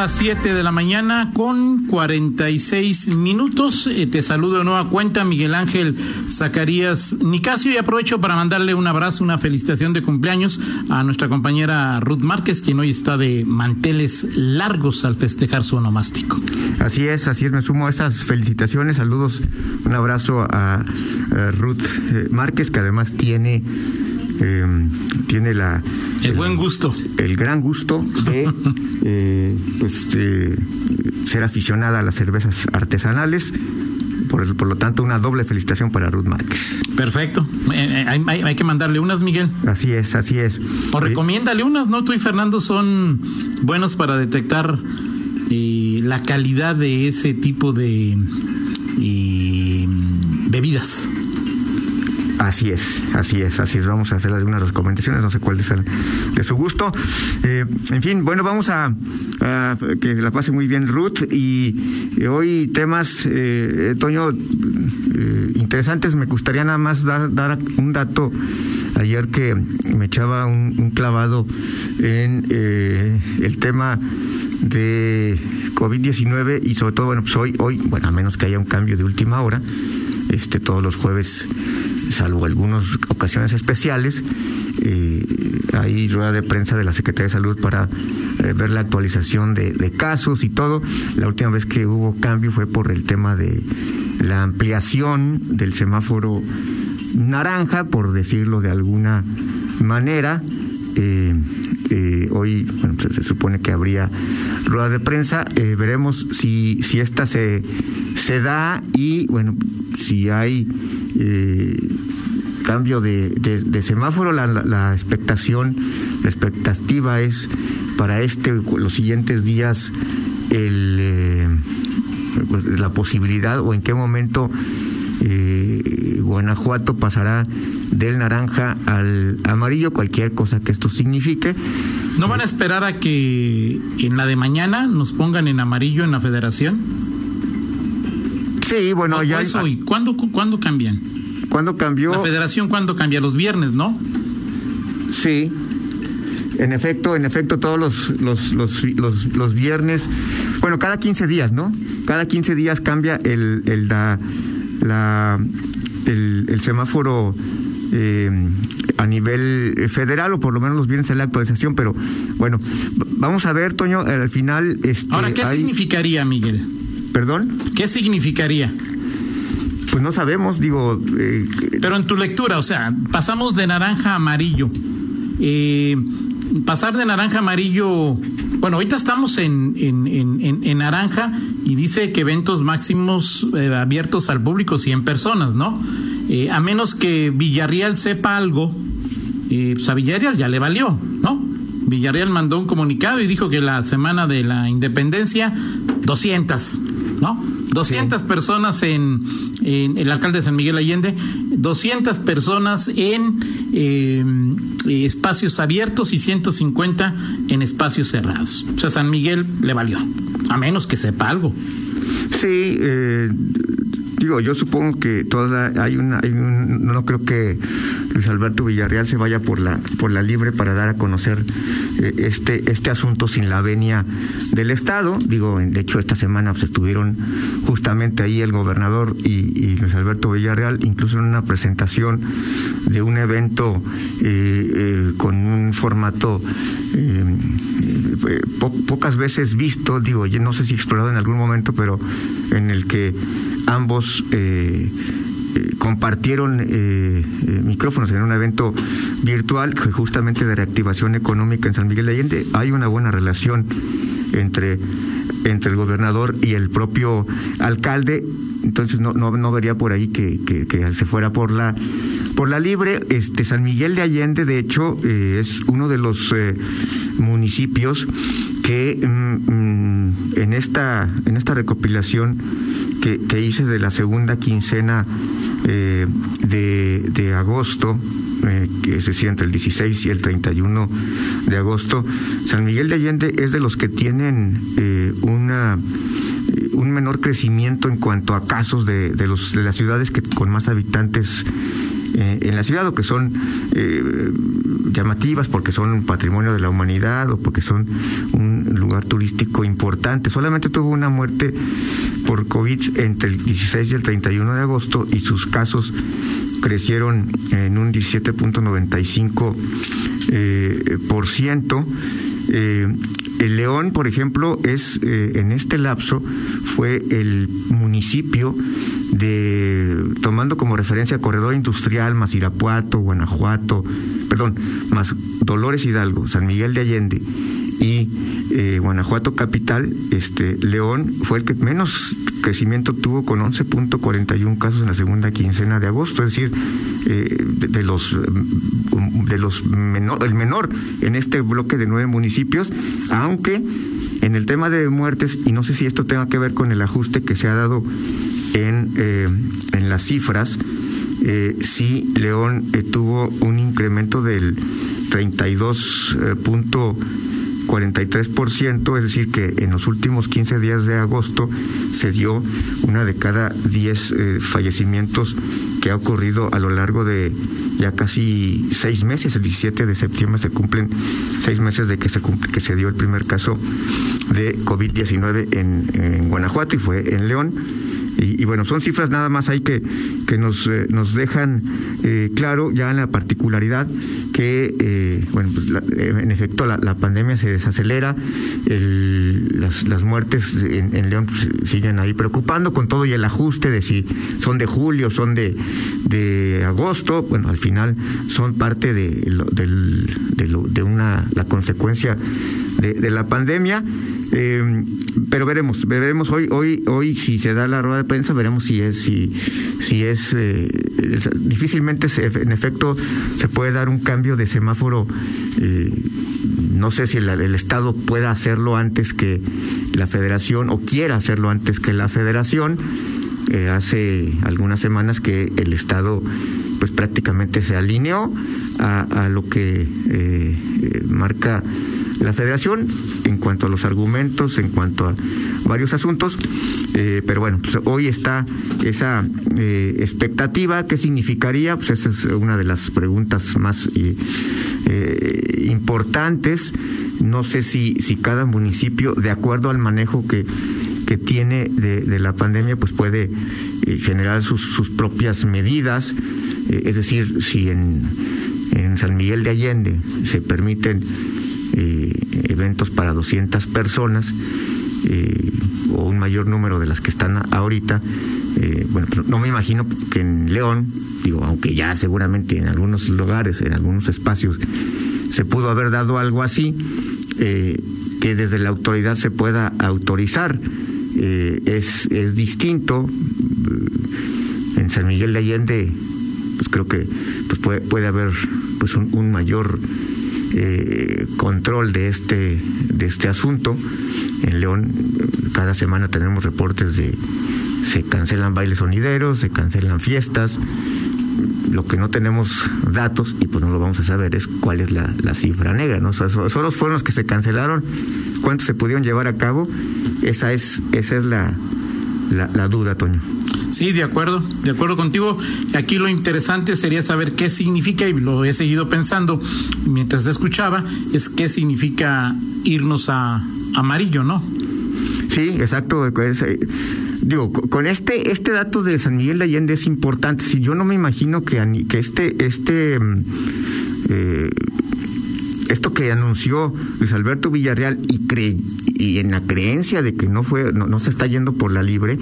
Las 7 de la mañana con 46 minutos. Eh, te saludo de nueva cuenta, Miguel Ángel Zacarías Nicasio, y aprovecho para mandarle un abrazo, una felicitación de cumpleaños a nuestra compañera Ruth Márquez, quien hoy está de manteles largos al festejar su onomástico. Así es, así es, me sumo a esas felicitaciones. Saludos, un abrazo a, Ruth eh, Márquez, que además tiene eh, tiene la el, buen gusto, el gran gusto de eh, pues, ser aficionada a las cervezas artesanales. Por, por lo tanto, una doble felicitación para Ruth Márquez. Perfecto. Eh, hay, que mandarle unas, Miguel. Así es, así es. O recomiéndale unas, ¿no? Tú y Fernando son buenos para detectar la calidad de ese tipo de bebidas. Así es, así es, así es. Vamos a hacer algunas recomendaciones, no sé cuál es de su gusto. Eh, en fin, bueno, vamos a, que la pase muy bien Ruth y, hoy temas, eh, Toño, eh, interesantes. Me gustaría nada más dar, un dato ayer que me echaba un, clavado en eh, el tema de COVID-19 y sobre todo, bueno, pues hoy, hoy, bueno, a menos que haya un cambio de última hora, este todos los jueves salvo algunas ocasiones especiales, eh, hay rueda de prensa de la Secretaría de Salud para eh, ver la actualización de, casos y todo. La última vez que hubo cambio fue por el tema de la ampliación del semáforo naranja, por decirlo de alguna manera. Eh, hoy pues, se supone que habría rueda de prensa. veremos si, si esta se, se da y, bueno, si hay eh, cambio de, semáforo, la, expectación, la expectativa es para este, los siguientes días, el, eh, la posibilidad o en qué momento eh, Guanajuato pasará del naranja al amarillo, cualquier cosa que esto signifique. ¿No van a esperar a que en la de mañana nos pongan en amarillo en la federación? Sí, bueno, ya. ¿Cuándo, ¿Cuándo cambian? ¿Cuándo cambió? La federación, ¿cuándo cambia? Los viernes, ¿no? Sí. En efecto, en efecto, todos los, los, los, los, viernes, bueno, cada 15 días, ¿no? Cada 15 días cambia el, el, la, el, semáforo eh, a nivel federal, o por lo menos los viernes en la actualización, pero bueno, vamos a ver, Toño, al final... Este, Ahora, ¿qué significaría, Miguel? ¿Perdón? ¿Qué significaría? Pues no sabemos, digo. Eh, Pero en tu lectura, o sea, pasamos de naranja a amarillo. Eh, pasar de naranja a amarillo. Bueno, ahorita estamos en, en, en, en naranja y dice que eventos máximos eh, abiertos al público 100 personas, ¿no? a menos que Villarreal sepa algo, pues a Villarreal ya le valió, ¿no? Villarreal mandó un comunicado y dijo que la semana de la independencia, 200, ¿no? 200 personas en, el alcalde de San Miguel Allende, 200 personas en eh, espacios abiertos y 150 en espacios cerrados. O sea, San Miguel le valió, a menos que sepa algo. Sí, eh, digo, yo supongo que toda hay una, hay un, no creo que Luis Alberto Villarreal se vaya por la por la libre para dar a conocer eh, este este asunto sin la venia del Estado. Digo, de hecho esta semana pues, estuvieron justamente ahí el gobernador y, Luis Alberto Villarreal, incluso en una presentación de un evento eh, eh, con un formato pocas veces visto, digo, yo no sé si explorado en algún momento, pero en el que ambos eh, compartieron eh, eh, micrófonos en un evento virtual justamente de reactivación económica en San Miguel de Allende. Hay una buena relación entre, entre el gobernador y el propio alcalde, entonces no, no, vería por ahí que, se fuera por la por la libre. Este San Miguel de Allende, de hecho, es uno de los municipios que mm, mm, en esta en esta recopilación que, hice de la segunda quincena eh, de, agosto eh, que es decir, entre el 16 y el 31 de agosto, San Miguel de Allende es de los que tienen eh, una un menor crecimiento en cuanto a casos de, de, los, de las ciudades que con más habitantes eh, en la ciudad o que son eh, llamativas porque son patrimonio de la humanidad o porque son un lugar turístico importante. Solamente tuvo una muerte por COVID entre el 16 y el 31 de agosto y sus casos crecieron en un 17.95 eh, por ciento. Eh, el León, por ejemplo, es en este lapso fue el municipio de tomando como referencia corredor industrial más Irapuato, Guanajuato, perdón, más Dolores Hidalgo, San Miguel de Allende y eh, Guanajuato capital, este León fue el que menos crecimiento tuvo con 11.41 casos en la segunda quincena de agosto, es decir, eh, de, de, los de los menor, el menor en este bloque de nueve municipios, aunque en el tema de muertes y no sé si esto tenga que ver con el ajuste que se ha dado en eh, en las cifras, eh, sí León eh, tuvo un incremento del 32 eh, punto 43%, es decir, que en los últimos 15 días de agosto se dio una de cada 10 eh, fallecimientos que ha ocurrido a lo largo de ya casi seis meses. El 17 de septiembre se cumplen seis meses de que se, cumple, que se dio el primer caso de COVID-19 en, en Guanajuato y fue en León. Y, y, bueno, son cifras nada más ahí que, que nos, eh, nos dejan eh, claro ya en la particularidad que, eh, bueno, pues la, en efecto la, la, pandemia se desacelera, el, las, las, muertes en, en León pues, siguen ahí preocupando con todo y el ajuste de si son de julio, son de, de agosto, bueno, al final son parte de, de, de, de una, la consecuencia de, la pandemia. Eh, pero veremos, veremos hoy, hoy, hoy si se da la rueda de prensa, veremos si es, si, si es, eh, difícilmente se, en efecto se puede dar un cambio de semáforo. Eh, no sé si el, el, Estado pueda hacerlo antes que la Federación o quiera hacerlo antes que la Federación. Hace algunas semanas que el Estado pues prácticamente se alineó a lo que marca la federación en cuanto a los argumentos, en cuanto a varios asuntos, eh, pero bueno, pues hoy está esa eh, expectativa, ¿qué significaría? Pues esa es una de las preguntas más eh, importantes. No sé si, si cada municipio, de acuerdo al manejo que, que tiene de, la pandemia, pues puede generar sus, sus propias medidas, es decir, si en, en San Miguel de Allende se permiten eh, eventos para 200 personas eh, o un mayor número de las que están ahorita. Eh, bueno, no me imagino que en León, digo, aunque ya seguramente en algunos lugares, en algunos espacios, se pudo haber dado algo así, eh, que desde la autoridad se pueda autorizar. es, es distinto. En San Miguel de Allende, pues creo que pues puede, puede haber pues un, un mayor eh, control de este, de este asunto. En León cada semana tenemos reportes de se cancelan bailes sonideros, se cancelan fiestas. Lo que no tenemos datos, y pues no lo vamos a saber, es cuál es la, la cifra negra, ¿no? O sea, solo fueron los que se cancelaron, cuántos se pudieron llevar a cabo. Esa es, esa es la, la, la duda, Toño. Sí, de acuerdo, de acuerdo contigo. Aquí lo interesante sería saber qué significa, y lo he seguido pensando mientras te escuchaba, es qué significa irnos a amarillo, ¿no? Sí, exacto. Es, eh, digo, con este, este dato de San Miguel de Allende es importante. Si yo no me imagino que, que este, este eh, esto que anunció Luis Alberto Villarreal y, cre y en la creencia de que no fue, no, no se está yendo por la libre,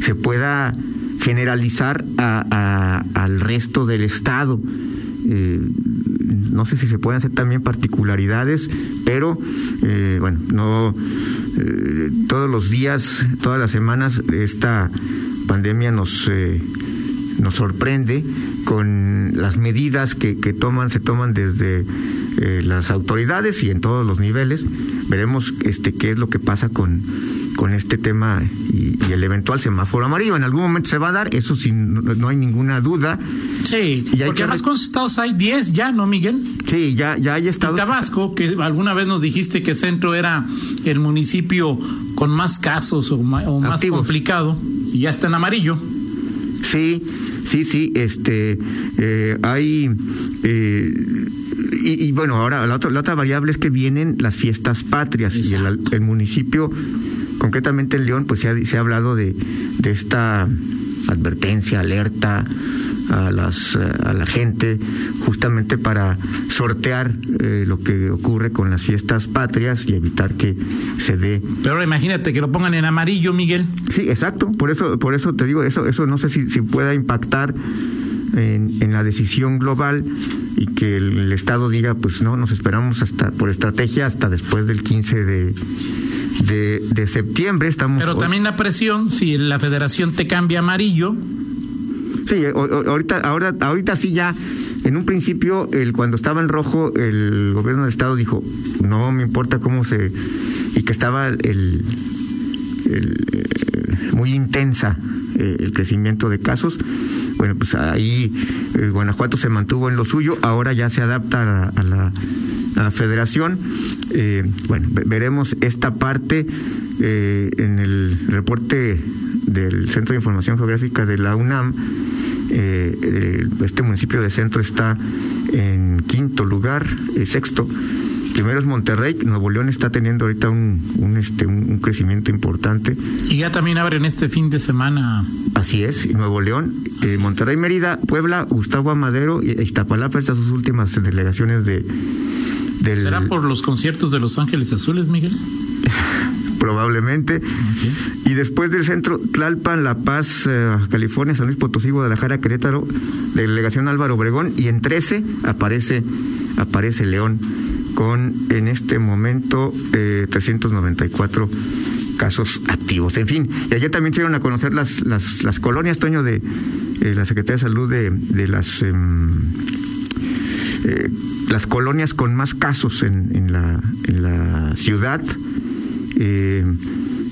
se pueda generalizar a, al resto del Estado. Eh, no sé si se pueden hacer también particularidades, pero eh, bueno, no eh, todos los días, todas las semanas, esta pandemia nos, eh, nos sorprende con las medidas que, que toman, se toman desde las autoridades y en todos los niveles. Veremos este qué es lo que pasa con con este tema y, el eventual semáforo amarillo. En algún momento se va a dar, eso sin no, hay ninguna duda. Sí, porque además con estados hay 10 ya, ¿no, Miguel? Sí, ya, ya hay estados. Tabasco, que alguna vez nos dijiste que Centro era el municipio con más casos o, más complicado, y ya está en amarillo. Sí, sí, sí, este, eh, hay... Eh, y, bueno, ahora la otra, variable es que vienen las fiestas patrias y el, municipio, concretamente en León, pues se ha, se ha hablado de, de esta advertencia, alerta a, las, a la gente justamente para sortear eh, lo que ocurre con las fiestas patrias y evitar que se dé. Pero imagínate que lo pongan en amarillo, Miguel. Sí, exacto. Por eso, por eso te digo, eso, eso no sé si, si pueda impactar en, en la decisión global y que el, Estado diga, pues no, nos esperamos hasta por estrategia hasta después del 15 de, de, septiembre. Estamos Pero también la presión, si la federación te cambia amarillo. Sí, ahorita, ahora, ahorita sí ya, en un principio, el, cuando estaba en rojo, el gobierno del Estado dijo, no me importa cómo se... y que estaba el, el eh, muy intensa eh, el crecimiento de casos bueno, pues ahí eh, Guanajuato se mantuvo en lo suyo, ahora ya se adapta a, la, federación. Eh, bueno, veremos esta parte eh, en el reporte del Centro de Información Geográfica de la UNAM. este municipio de centro está en quinto lugar, sexto Primero es Monterrey, Nuevo León está teniendo ahorita un, un, este, un, crecimiento importante. Y ya también abren este fin de semana. Así es, Nuevo León, eh, Monterrey, Mérida, Puebla, Gustavo Amadero y Iztapalapa, estas sus últimas delegaciones de... Del... ¿Será por los conciertos de Los Ángeles Azules, Miguel? probablemente. Y después del centro, Tlalpan, La Paz, eh, California, San Luis Potosí, Guadalajara, Querétaro, delegación Álvaro Obregón, y en 13 aparece, aparece León con en este momento eh, 394 casos activos. En fin, y ayer también se dieron a conocer las, las, las colonias, Toño, de eh, la Secretaría de Salud de, de las, em, eh, las colonias con más casos en, en, la, en la ciudad. Eh,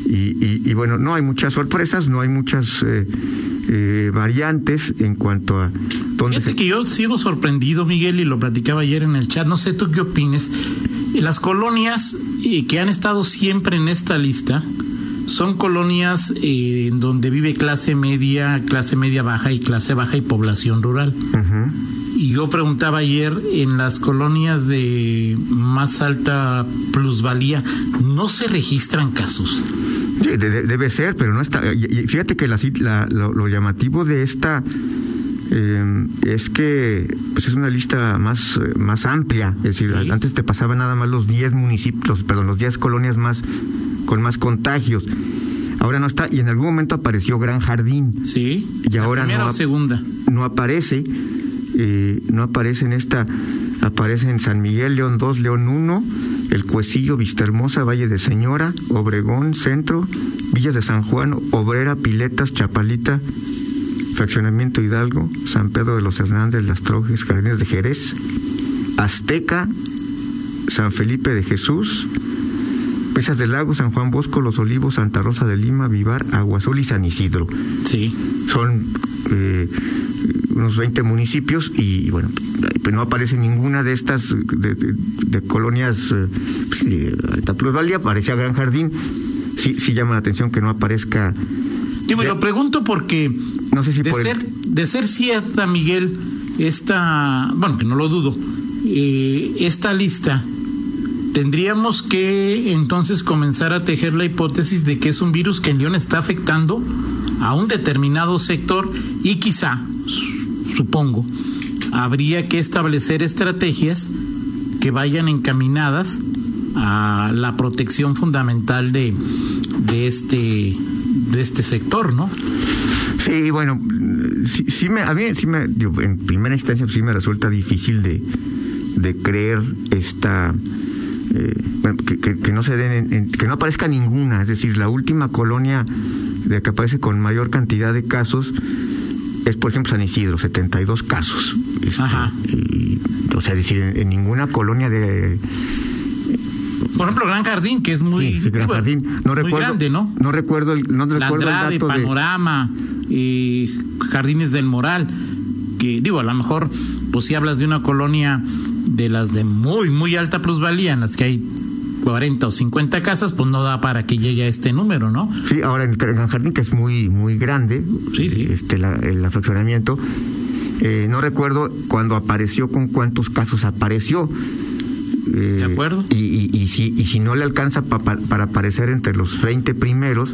y, y, bueno, no hay muchas sorpresas, no hay muchas variantes en cuanto a Fíjate que yo sigo sorprendido, Miguel, y lo platicaba ayer en el chat. No sé tú qué opines. Las colonias eh, que han estado siempre en esta lista son colonias eh, en donde vive clase media, clase media baja y clase baja y población rural. Y yo preguntaba ayer, en las colonias de más alta plusvalía, ¿no se registran casos? debe ser, pero no está. Fíjate que la, lo llamativo de esta eh, es que pues es una lista más, más amplia. Es decir, antes te pasaban nada más los 10 municipios, perdón, los 10 colonias más con más contagios. Ahora no está, y en algún momento apareció Gran Jardín. Sí. Y ahora no, segunda. no aparece. Eh, no aparece en esta. Aparece en San Miguel, León 2, León 1, El Cuecillo, Vista Hermosa, Valle de Señora, Obregón, Centro, Villas de San Juan, Obrera, Piletas, Chapalita, Fraccionamiento Hidalgo, San Pedro de los Hernández, Las Trojes, Jardines de Jerez, Azteca, San Felipe de Jesús, Pesas del Lago, San Juan Bosco, Los Olivos, Santa Rosa de Lima, Vivar, Agua Azul y San Isidro. Sí. Son eh, unos 20 municipios y, bueno, pues no aparece ninguna de estas de, colonias eh, pues, de alta plusvalía, aparecía Gran Jardín. Sí, sí llama la atención que no aparezca Digo, lo pregunto porque no sé si de, ser, de ser cierta, Miguel, esta, bueno, que no lo dudo, eh, esta lista, tendríamos que entonces comenzar a tejer la hipótesis de que es un virus que en León está afectando a un determinado sector y quizá, supongo, habría que establecer estrategias que vayan encaminadas a la protección fundamental de, de este de este sector, ¿no? Sí, bueno, sí, me, a mí sí me, en primera instancia sí me resulta difícil de, de creer esta, eh, bueno, que, no se den, que no aparezca ninguna, es decir, la última colonia de que aparece con mayor cantidad de casos es, por ejemplo, San Isidro, 72 casos. Este, Ajá. o sea, decir, en, ninguna colonia de Por ejemplo, Gran Jardín, que es muy, Sí, sí, Gran Jardín. No recuerdo, grande, ¿no? No recuerdo el, no recuerdo el dato de. Eh, Jardines del Moral, que digo, a lo mejor, pues si hablas de una colonia de las de muy, muy alta plusvalía, en las que hay 40 o 50 casas, pues no da para que llegue a este número, ¿no? Sí, ahora en el Gran Jardín, que es muy, muy grande, Sí, sí. este la- el afeccionamiento. eh, no recuerdo cuando apareció con cuántos casos apareció. Eh, De acuerdo. Y, y, y si, y si no le alcanza pa- pa- para aparecer entre los 20 primeros,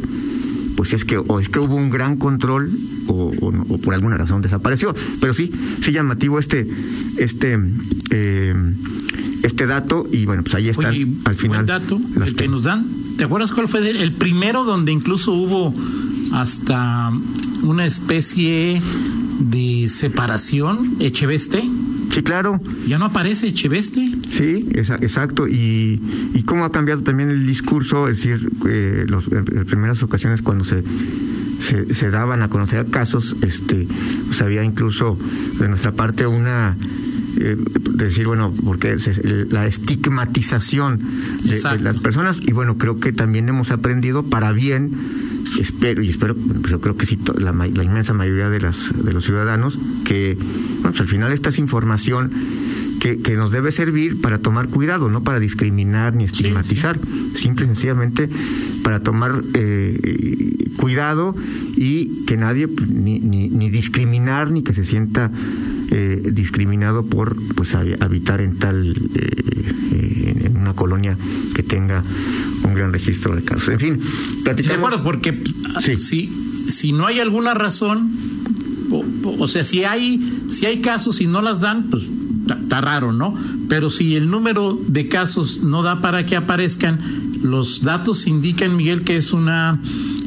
pues es que o es que hubo un gran control o, o por alguna razón desapareció. Pero sí, sí llamativo este, este, eh, este dato y bueno, pues ahí están Oye, al final. buen dato, las el que nos dan. ¿Te acuerdas cuál fue el primero donde incluso hubo hasta una especie de separación, Echeveste? Sí, claro. Ya no aparece Echeveste. Sí, esa- exacto. Y, y cómo ha cambiado también el discurso, es decir, eh, los, en, en primeras ocasiones cuando se, se, se daban a conocer casos, este, pues había incluso de nuestra parte una eh, decir, bueno, porque se- la estigmatización de, las personas y bueno, creo que también hemos aprendido para bien espero y espero pues yo creo que sí la, inmensa mayoría de las de los ciudadanos que bueno, pues al final esta es información que, que nos debe servir para tomar cuidado, no para discriminar ni estigmatizar, simple y sencillamente para tomar eh, cuidado y que nadie pues, ni, ni, ni discriminar ni que se sienta eh, discriminado por pues hab- habitar en tal eh, en una colonia que tenga un gran registro de casos. En fin, De platicamos. acuerdo, porque Sí. si, si no hay alguna razón, o, sea, si hay, si hay casos y no las dan, pues está- raro, ¿no? Pero si el número de casos no da para que aparezcan, los datos indican, Miguel, que es una...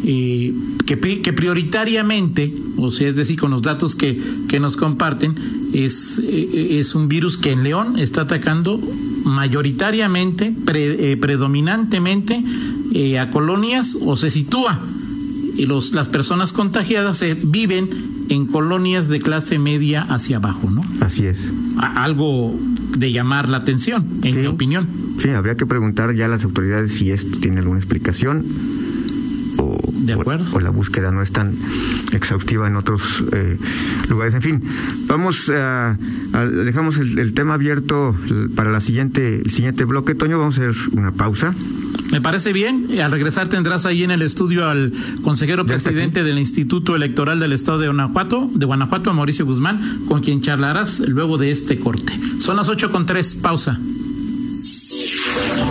eh, que, que prioritariamente, o sea, es decir, con los datos que, que nos comparten, es, eh, es un virus que en León está atacando mayoritariamente, pre- eh, predominantemente eh, a colonias o se sitúa. Y los, las personas contagiadas se viven en colonias de clase media hacia abajo, ¿no? Así es. A- algo de llamar la atención, en Sí. mi opinión. Sí, habría que preguntar ya a las autoridades si esto tiene alguna explicación o, De acuerdo. o, o la búsqueda no es tan exhaustiva en otros eh, lugares. En fin, vamos a, a- dejamos el, el tema abierto para la siguiente el siguiente bloque. Toño, vamos a hacer una pausa. Me parece bien. Al regresar tendrás ahí en el estudio al consejero presidente del Instituto Electoral del Estado de Guanajuato, de Guanajuato, a Mauricio Guzmán, con quien charlarás luego de este corte. Son las ocho con tres. Pausa.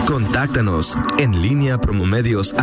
Contáctanos en línea promomedios